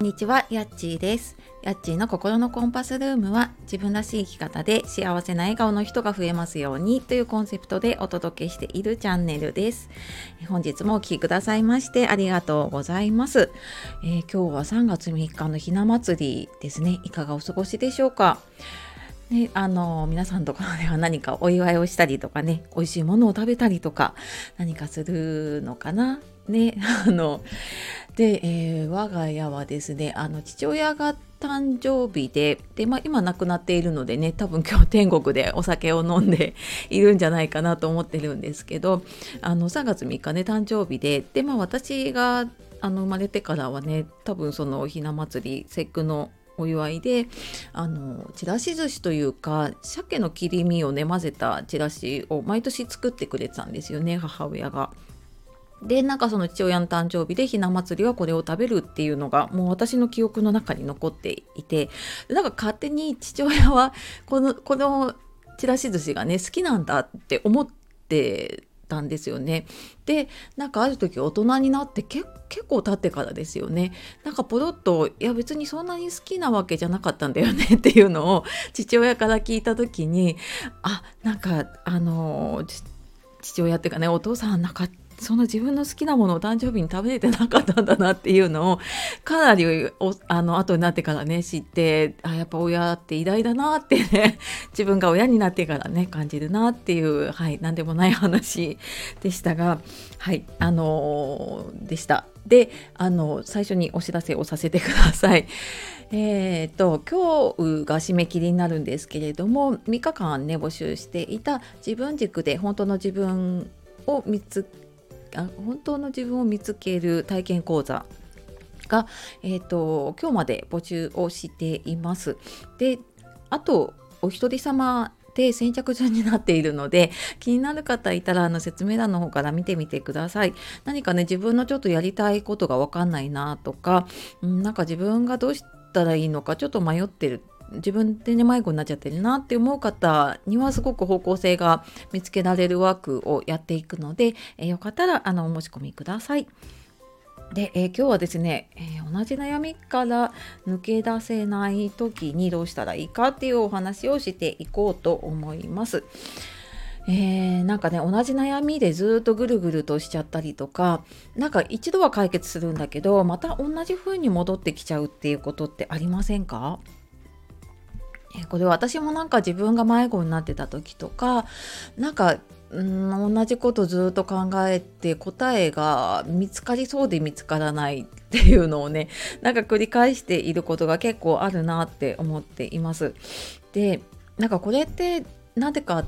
こんにちは、やっちーです。やっちーの心のコンパスルームは自分らしい生き方で幸せな笑顔の人が増えますようにというコンセプトでお届けしているチャンネルです。本日もお聴きくださいましてありがとうございます。えー今日は3月3日のひな祭りですね。いかがお過ごしでしょうか？ね、あの皆さんとかでは何かお祝いをしたりとかね美味しいものを食べたりとか何かするのかな？ね あので、えー我が家はですねあの父親が誕生日でで、まあ、今亡くなっているのでね多分今日天国でお酒を飲んで いるんじゃないかなと思ってるんですけどあの3月3日ね誕生日でで、まあ、私があの生まれてからはね多分そのひな祭り節句のお祝いであのちらし寿司というか鮭の切り身をね混ぜたちらしを毎年作ってくれてたんですよね母親が。でなんかその父親の誕生日でひな祭りはこれを食べるっていうのがもう私の記憶の中に残っていてなんか勝手に父親はこの このちらし寿司がね好きなんだって思ってたんですよね。でなんかある時大人になって結構経ってからですよねなんかポロッと「いや別にそんなに好きなわけじゃなかったんだよね」っていうのを 父親から聞いた時にあなんかあの父親っていうかねお父さんなんかその自分の好きなものを誕生日に食べれてなかったんだなっていうのをかなりおあの後になってからね知ってあやっぱ親って偉大だなってね 自分が親になってからね感じるなっていうはい何でもない話でしたがはいあのーでした。であの最初にお知らせをさせてください。えー、と今日が締め切りになるんですけれども3日間ね募集していた自分軸で本当の自分を見つけあ本当の自分を見つける体験講座が、えー、と今日まで募集をしています。であとお一人様で先着順になっているので気になる方いたらあの説明欄の方から見てみてください。何かね自分のちょっとやりたいことが分かんないなとか、うん、なんか自分がどうしたらいいのかちょっと迷ってる自分でね迷子になっちゃってるなって思う方にはすごく方向性が見つけられるワークをやっていくので、えーよかったらあのお申し込みください。で、えー今日はですね、えー同じ悩みから抜け出せない時にどうしたらいいかっていうお話をしていこうと思います。えーなんかね同じ悩みでずっとぐるぐるとしちゃったりとかなんか一度は解決するんだけどまた同じ風に戻ってきちゃうっていうことってありませんか？これは私もなんか自分が迷子になってた時とかなんかうん同じことずっと考えて答えが見つかりそうで見つからないっていうのをね なんか繰り返していることが結構あるなって思っています。でなんかこれってなぜかっ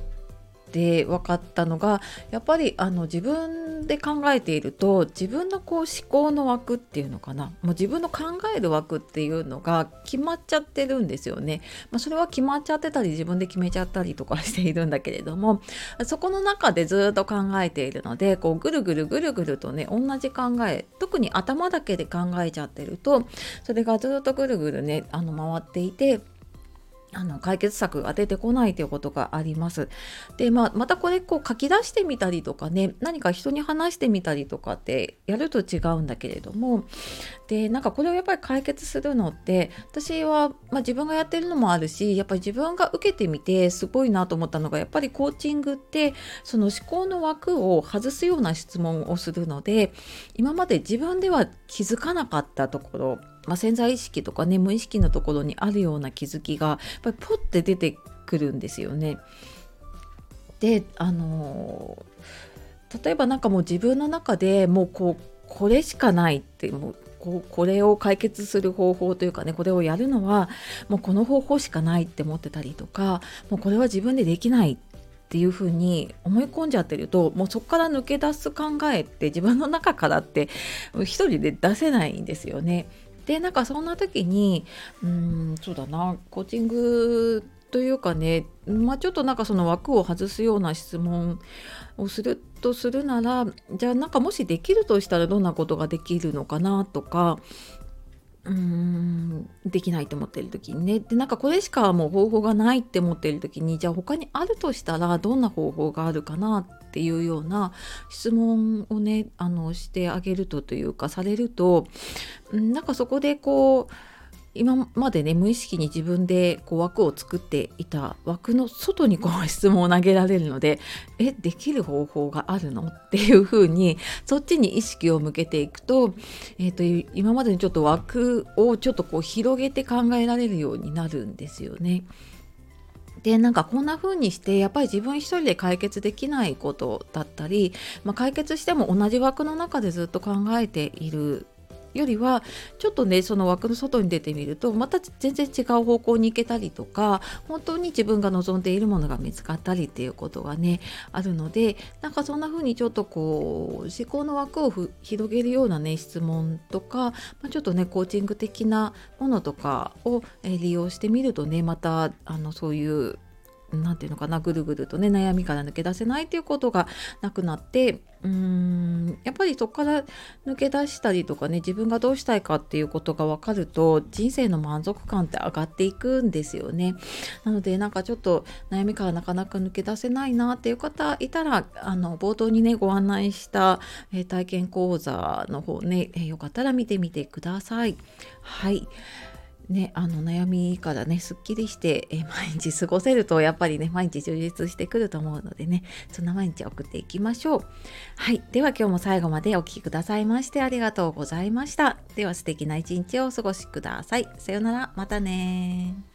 て分かったのがやっぱりあの自分で考えていると自分のこう思考の枠っていうのかなもう自分の考える枠っていうのが決まっちゃってるんですよね。まあ、それは決まっちゃってたり自分で決めちゃったりとかしているんだけれどもそこの中でずっと考えているのでこうぐるぐるぐるぐるとね同じ考え特に頭だけで考えちゃってるとそれがずっとぐるぐるねあの回っていてあの解決策が出てこないということがあります。で、まあ、またこれこう書き出してみたりとかね何か人に話してみたりとかってやると違うんだけれどもでなんかこれをやっぱり解決するのって私は、まあ、自分がやってるのもあるしやっぱり自分が受けてみてすごいなと思ったのがやっぱりコーチングってその思考の枠を外すような質問をするので今まで自分では気づかなかったところまあ、潜在意識とかね無意識のところにあるような気づきがやっぱりポッて出てくるんですよね。であの例えばなんかもう自分の中でもうこうこれしかないってもうこうこれを解決する方法というかねこれをやるのはもうこの方法しかないって思ってたりとかもうこれは自分でできないっていうふうに思い込んじゃってるともうそこから抜け出す考えって自分の中からって一人で出せないんですよね。でなんかそんな時にうんそうだなコーチングというかね、まあ、ちょっとなんかその枠を外すような質問をするとするならじゃあなんかもしできるとしたらどんなことができるのかなとかうーんできないと思ってる時にね。でなんかこれしかもう方法がないって思ってる時にじゃあ他にあるとしたらどんな方法があるかなっていうような質問をねあのしてあげるとというかされるとなんかそこでこう今までね無意識に自分でこう枠を作っていた枠の外にこう質問を投げられるのでえできる方法があるの？っていうふうにそっちに意識を向けていくと,、えーと、今までにちょっと枠をちょっとこう広げて考えられるようになるんですよね。でなんかこんな風にしてやっぱり自分一人で解決できないことだったり、まあ、解決しても同じ枠の中でずっと考えているよりはちょっとねその枠の外に出てみるとまた全然違う方向に行けたりとか本当に自分が望んでいるものが見つかったりっていうことがねあるのでなんかそんな風にちょっとこう思考の枠を広げるようなね質問とか、まあ、ちょっとねコーチング的なものとかを、え利用してみるとねまたあのそういう何て言うのかなぐるぐるとね悩みから抜け出せないっていうことがなくなってうーんやっぱりそこから抜け出したりとかね自分がどうしたいかっていうことが分かると人生の満足感って上がっていくんですよね。なのでなんかちょっと悩みからなかなか抜け出せないなっていう方いたらあの冒頭にねご案内した、えー、体験講座の方ね、えー、よかったら見てみてください。はいね、あの悩みからねすっきりして、え毎日過ごせるとやっぱりね毎日充実してくると思うのでねそんな毎日送っていきましょう。はい。では今日も最後までお聴きくださいましてありがとうございました。では素敵な一日をお過ごしください。さようなら。またね